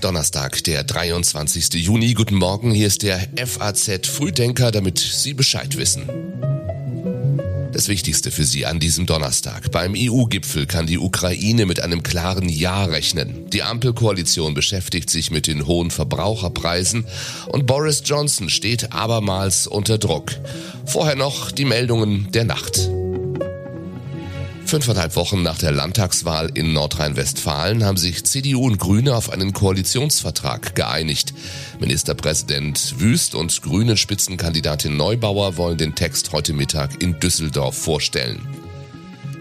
Donnerstag, der 23. Juni. Guten Morgen, hier ist der FAZ Frühdenker, damit Sie Bescheid wissen. Das Wichtigste für Sie an diesem Donnerstag. Beim EU-Gipfel kann die Ukraine mit einem klaren Ja rechnen. Die Ampelkoalition beschäftigt sich mit den hohen Verbraucherpreisen und Boris Johnson steht abermals unter Druck. Vorher noch die Meldungen der Nacht. Fünfeinhalb Wochen nach der Landtagswahl in Nordrhein-Westfalen haben sich CDU und Grüne auf einen Koalitionsvertrag geeinigt. Ministerpräsident Wüst und Grünen Spitzenkandidatin Neubauer wollen den Text heute Mittag in Düsseldorf vorstellen.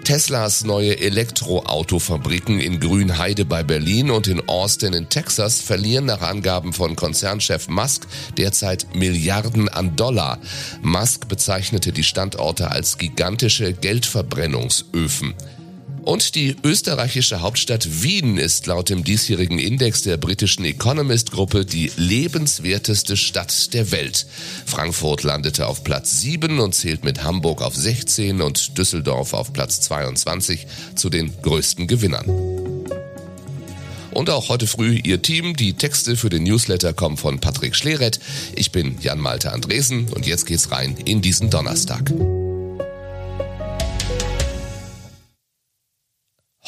Teslas neue Elektroautofabriken in Grünheide bei Berlin und in Austin in Texas verlieren nach Angaben von Konzernchef Musk derzeit Milliarden an Dollar. Musk bezeichnete die Standorte als gigantische Geldverbrennungsöfen. Und die österreichische Hauptstadt Wien ist laut dem diesjährigen Index der britischen Economist-Gruppe die lebenswerteste Stadt der Welt. Frankfurt landete auf Platz 7 und zählt mit Hamburg auf 16 und Düsseldorf auf Platz 22 zu den größten Gewinnern. Und auch heute früh Ihr Team. Die Texte für den Newsletter kommen von Patrick Schleret. Ich bin Jan-Malte Andresen und jetzt geht's rein in diesen Donnerstag.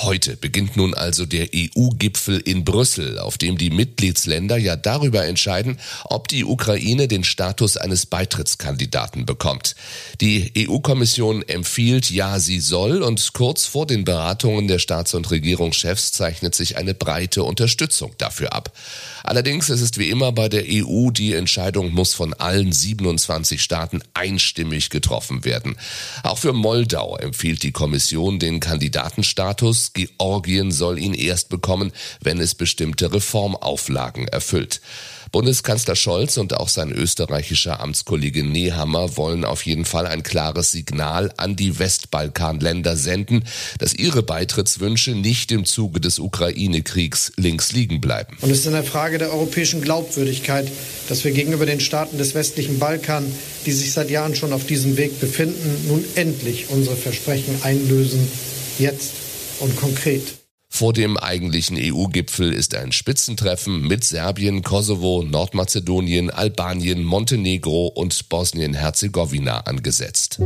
Heute beginnt nun also der EU-Gipfel in Brüssel, auf dem die Mitgliedsländer ja darüber entscheiden, ob die Ukraine den Status eines Beitrittskandidaten bekommt. Die EU-Kommission empfiehlt, ja, sie soll, und kurz vor den Beratungen der Staats- und Regierungschefs zeichnet sich eine breite Unterstützung dafür ab. Allerdings ist es wie immer bei der EU, die Entscheidung muss von allen 27 Staaten einstimmig getroffen werden. Auch für Moldau empfiehlt die Kommission den Kandidatenstatus Georgien soll ihn erst bekommen, wenn es bestimmte Reformauflagen erfüllt. Bundeskanzler Scholz und auch sein österreichischer Amtskollege Nehammer wollen auf jeden Fall ein klares Signal an die Westbalkanländer senden, dass ihre Beitrittswünsche nicht im Zuge des Ukraine-Kriegs links liegen bleiben. Und es ist eine Frage der europäischen Glaubwürdigkeit, dass wir gegenüber den Staaten des westlichen Balkan, die sich seit Jahren schon auf diesem Weg befinden, nun endlich unsere Versprechen einlösen. Jetzt und konkret. Vor dem eigentlichen EU-Gipfel ist ein Spitzentreffen mit Serbien, Kosovo, Nordmazedonien, Albanien, Montenegro und Bosnien-Herzegowina angesetzt.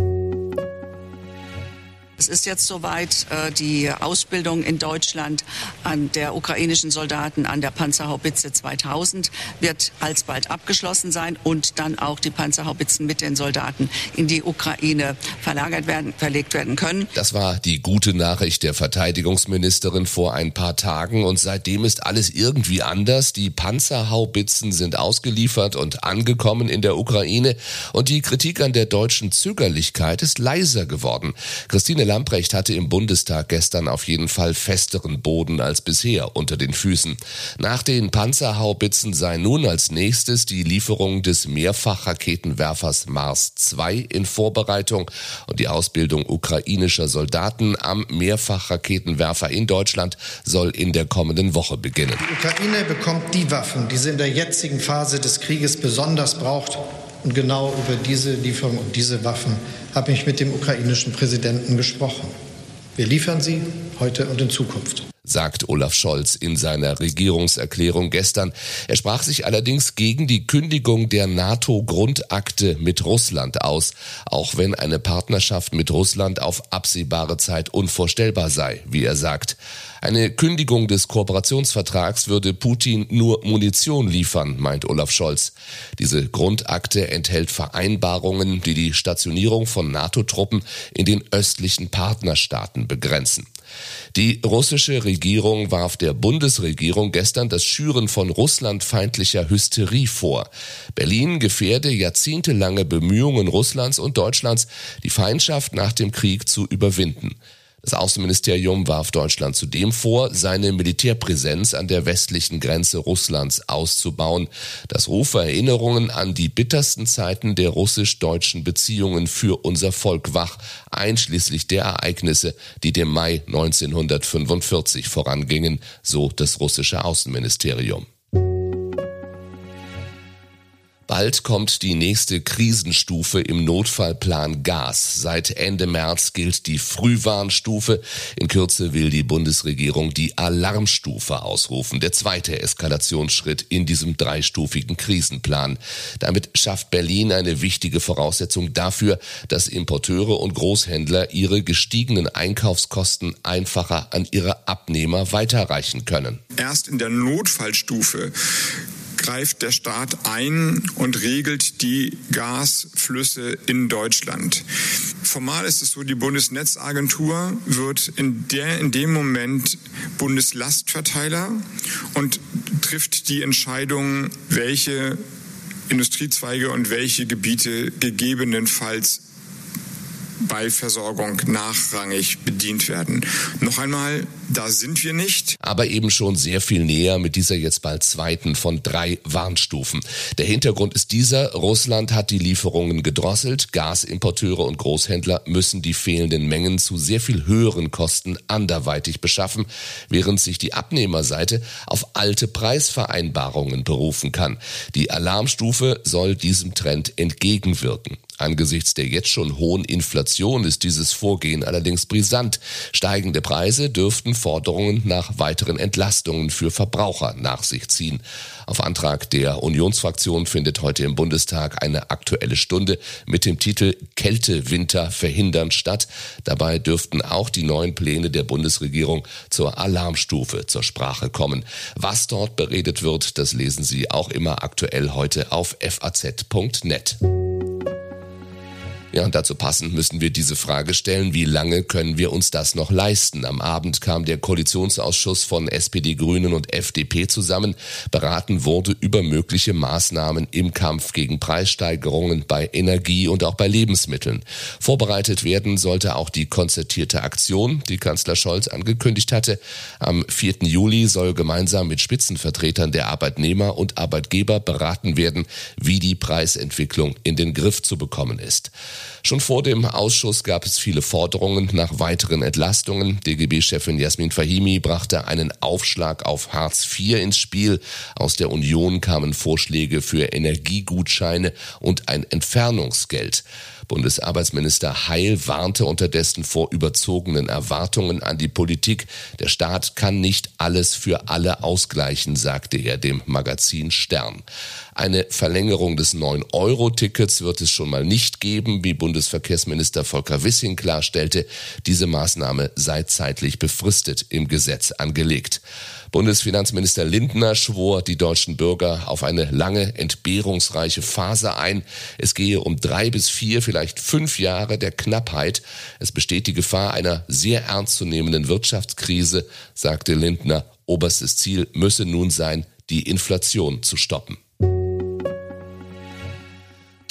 Es ist jetzt soweit, äh, die Ausbildung in Deutschland an der ukrainischen Soldaten an der Panzerhaubitze 2000 wird alsbald abgeschlossen sein und dann auch die Panzerhaubitzen mit den Soldaten in die Ukraine verlagert werden, verlegt werden können. Das war die gute Nachricht der Verteidigungsministerin vor ein paar Tagen und seitdem ist alles irgendwie anders. Die Panzerhaubitzen sind ausgeliefert und angekommen in der Ukraine und die Kritik an der deutschen Zögerlichkeit ist leiser geworden. Christine Lamprecht hatte im Bundestag gestern auf jeden Fall festeren Boden als bisher unter den Füßen. Nach den Panzerhaubitzen sei nun als nächstes die Lieferung des Mehrfachraketenwerfers Mars 2 in Vorbereitung und die Ausbildung ukrainischer Soldaten am Mehrfachraketenwerfer in Deutschland soll in der kommenden Woche beginnen. Die Ukraine bekommt die Waffen, die sie in der jetzigen Phase des Krieges besonders braucht. Und genau über diese Lieferung und diese Waffen habe ich mit dem ukrainischen Präsidenten gesprochen. Wir liefern sie heute und in Zukunft sagt Olaf Scholz in seiner Regierungserklärung gestern. Er sprach sich allerdings gegen die Kündigung der NATO-Grundakte mit Russland aus, auch wenn eine Partnerschaft mit Russland auf absehbare Zeit unvorstellbar sei, wie er sagt. Eine Kündigung des Kooperationsvertrags würde Putin nur Munition liefern, meint Olaf Scholz. Diese Grundakte enthält Vereinbarungen, die die Stationierung von NATO-Truppen in den östlichen Partnerstaaten begrenzen. Die russische Regierung warf der Bundesregierung gestern das Schüren von russlandfeindlicher Hysterie vor. Berlin gefährde jahrzehntelange Bemühungen Russlands und Deutschlands, die Feindschaft nach dem Krieg zu überwinden. Das Außenministerium warf Deutschland zudem vor, seine Militärpräsenz an der westlichen Grenze Russlands auszubauen. Das rufe Erinnerungen an die bittersten Zeiten der russisch-deutschen Beziehungen für unser Volk wach, einschließlich der Ereignisse, die dem Mai 1945 vorangingen, so das russische Außenministerium. Bald kommt die nächste Krisenstufe im Notfallplan Gas. Seit Ende März gilt die Frühwarnstufe. In Kürze will die Bundesregierung die Alarmstufe ausrufen. Der zweite Eskalationsschritt in diesem dreistufigen Krisenplan. Damit schafft Berlin eine wichtige Voraussetzung dafür, dass Importeure und Großhändler ihre gestiegenen Einkaufskosten einfacher an ihre Abnehmer weiterreichen können. Erst in der Notfallstufe greift der Staat ein und regelt die Gasflüsse in Deutschland. Formal ist es so, die Bundesnetzagentur wird in, der, in dem Moment Bundeslastverteiler und trifft die Entscheidung, welche Industriezweige und welche Gebiete gegebenenfalls bei Versorgung nachrangig bedient werden. Noch einmal, da sind wir nicht. Aber eben schon sehr viel näher mit dieser jetzt bald zweiten von drei Warnstufen. Der Hintergrund ist dieser, Russland hat die Lieferungen gedrosselt, Gasimporteure und Großhändler müssen die fehlenden Mengen zu sehr viel höheren Kosten anderweitig beschaffen, während sich die Abnehmerseite auf alte Preisvereinbarungen berufen kann. Die Alarmstufe soll diesem Trend entgegenwirken. Angesichts der jetzt schon hohen Inflation ist dieses Vorgehen allerdings brisant. Steigende Preise dürften Forderungen nach weiteren Entlastungen für Verbraucher nach sich ziehen. Auf Antrag der Unionsfraktion findet heute im Bundestag eine aktuelle Stunde mit dem Titel Kältewinter verhindern statt. Dabei dürften auch die neuen Pläne der Bundesregierung zur Alarmstufe zur Sprache kommen. Was dort beredet wird, das lesen Sie auch immer aktuell heute auf faz.net. Ja, und dazu passend müssen wir diese Frage stellen, wie lange können wir uns das noch leisten? Am Abend kam der Koalitionsausschuss von SPD, Grünen und FDP zusammen. Beraten wurde über mögliche Maßnahmen im Kampf gegen Preissteigerungen bei Energie und auch bei Lebensmitteln. Vorbereitet werden sollte auch die konzertierte Aktion, die Kanzler Scholz angekündigt hatte. Am 4. Juli soll gemeinsam mit Spitzenvertretern der Arbeitnehmer und Arbeitgeber beraten werden, wie die Preisentwicklung in den Griff zu bekommen ist. Schon vor dem Ausschuss gab es viele Forderungen nach weiteren Entlastungen. DGB-Chefin Jasmin Fahimi brachte einen Aufschlag auf Hartz IV ins Spiel. Aus der Union kamen Vorschläge für Energiegutscheine und ein Entfernungsgeld. Bundesarbeitsminister Heil warnte unterdessen vor überzogenen Erwartungen an die Politik. Der Staat kann nicht alles für alle ausgleichen, sagte er dem Magazin Stern. Eine Verlängerung des 9-Euro-Tickets wird es schon mal nicht geben, wie Bundesverkehrsminister Volker Wissing klarstellte. Diese Maßnahme sei zeitlich befristet im Gesetz angelegt. Bundesfinanzminister Lindner schwor die deutschen Bürger auf eine lange, entbehrungsreiche Phase ein. Es gehe um drei bis vier, vielleicht fünf Jahre der Knappheit. Es besteht die Gefahr einer sehr ernstzunehmenden Wirtschaftskrise, sagte Lindner. Oberstes Ziel müsse nun sein, die Inflation zu stoppen.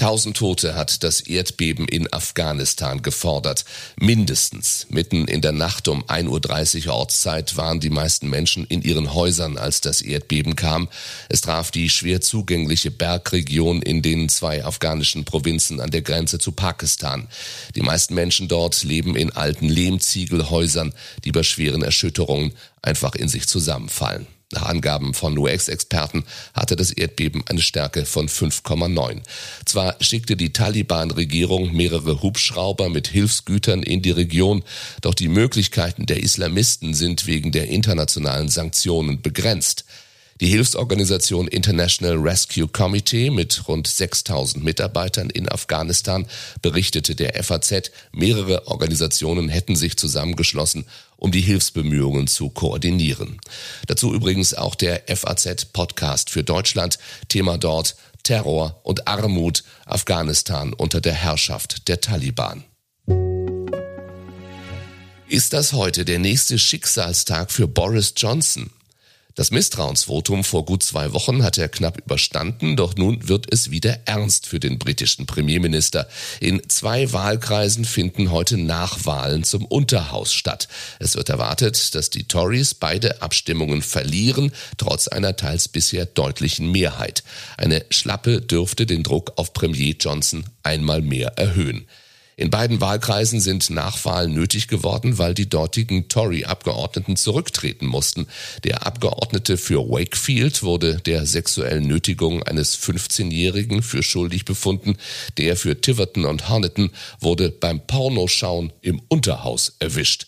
Tausend Tote hat das Erdbeben in Afghanistan gefordert. Mindestens. Mitten in der Nacht um 1.30 Uhr Ortszeit waren die meisten Menschen in ihren Häusern, als das Erdbeben kam. Es traf die schwer zugängliche Bergregion in den zwei afghanischen Provinzen an der Grenze zu Pakistan. Die meisten Menschen dort leben in alten Lehmziegelhäusern, die bei schweren Erschütterungen einfach in sich zusammenfallen. Nach Angaben von US-Experten hatte das Erdbeben eine Stärke von 5,9. Zwar schickte die Taliban-Regierung mehrere Hubschrauber mit Hilfsgütern in die Region, doch die Möglichkeiten der Islamisten sind wegen der internationalen Sanktionen begrenzt. Die Hilfsorganisation International Rescue Committee mit rund 6000 Mitarbeitern in Afghanistan berichtete der FAZ, mehrere Organisationen hätten sich zusammengeschlossen, um die Hilfsbemühungen zu koordinieren. Dazu übrigens auch der FAZ Podcast für Deutschland, Thema dort Terror und Armut, Afghanistan unter der Herrschaft der Taliban. Ist das heute der nächste Schicksalstag für Boris Johnson? Das Misstrauensvotum vor gut zwei Wochen hat er knapp überstanden, doch nun wird es wieder ernst für den britischen Premierminister. In zwei Wahlkreisen finden heute Nachwahlen zum Unterhaus statt. Es wird erwartet, dass die Tories beide Abstimmungen verlieren, trotz einer teils bisher deutlichen Mehrheit. Eine Schlappe dürfte den Druck auf Premier Johnson einmal mehr erhöhen. In beiden Wahlkreisen sind Nachwahlen nötig geworden, weil die dortigen Tory-Abgeordneten zurücktreten mussten. Der Abgeordnete für Wakefield wurde der sexuellen Nötigung eines 15-Jährigen für schuldig befunden. Der für Tiverton und Honiton wurde beim Pornoschauen im Unterhaus erwischt.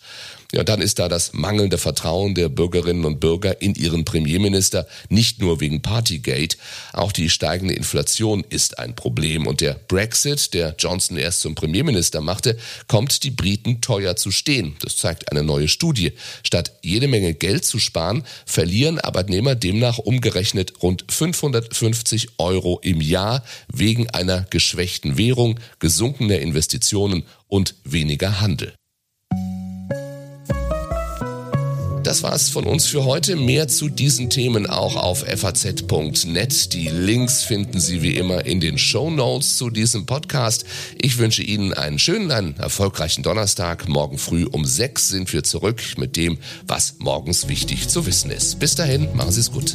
Ja, dann ist da das mangelnde Vertrauen der Bürgerinnen und Bürger in ihren Premierminister, nicht nur wegen Partygate. Auch die steigende Inflation ist ein Problem und der Brexit, der Johnson erst zum Premierminister machte, kommt die Briten teuer zu stehen. Das zeigt eine neue Studie. Statt jede Menge Geld zu sparen, verlieren Arbeitnehmer demnach umgerechnet rund 550 Euro im Jahr wegen einer geschwächten Währung, gesunkener Investitionen und weniger Handel. Das war's von uns für heute. Mehr zu diesen Themen auch auf faz.net. Die Links finden Sie wie immer in den Show Notes zu diesem Podcast. Ich wünsche Ihnen einen schönen, einen erfolgreichen Donnerstag. Morgen früh um sechs sind wir zurück mit dem, was morgens wichtig zu wissen ist. Bis dahin, machen Sie es gut.